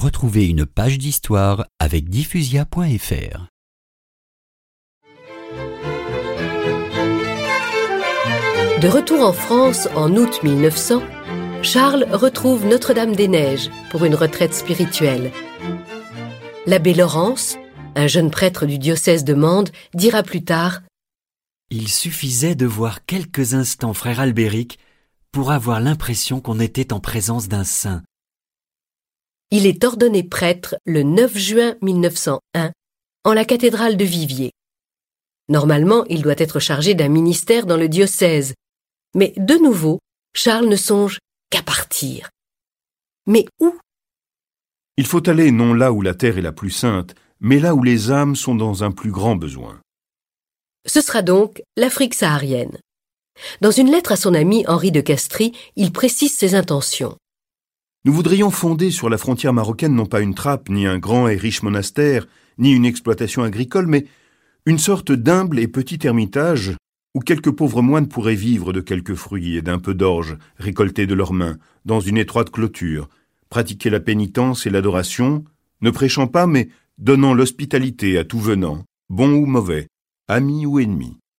retrouvez une page d'histoire avec diffusia.fr. De retour en France en août 1900, Charles retrouve Notre-Dame-des-Neiges pour une retraite spirituelle. L'abbé Laurence, un jeune prêtre du diocèse de Mende, dira plus tard Il suffisait de voir quelques instants frère Albéric pour avoir l'impression qu'on était en présence d'un saint. Il est ordonné prêtre le 9 juin 1901 en la cathédrale de Viviers. Normalement, il doit être chargé d'un ministère dans le diocèse. Mais de nouveau, Charles ne songe qu'à partir. Mais où? Il faut aller non là où la terre est la plus sainte, mais là où les âmes sont dans un plus grand besoin. Ce sera donc l'Afrique saharienne. Dans une lettre à son ami Henri de Castries, il précise ses intentions. Nous voudrions fonder sur la frontière marocaine non pas une trappe, ni un grand et riche monastère, ni une exploitation agricole, mais une sorte d'humble et petit ermitage où quelques pauvres moines pourraient vivre de quelques fruits et d'un peu d'orge récoltés de leurs mains, dans une étroite clôture, pratiquer la pénitence et l'adoration, ne prêchant pas, mais donnant l'hospitalité à tout venant, bon ou mauvais, ami ou ennemi.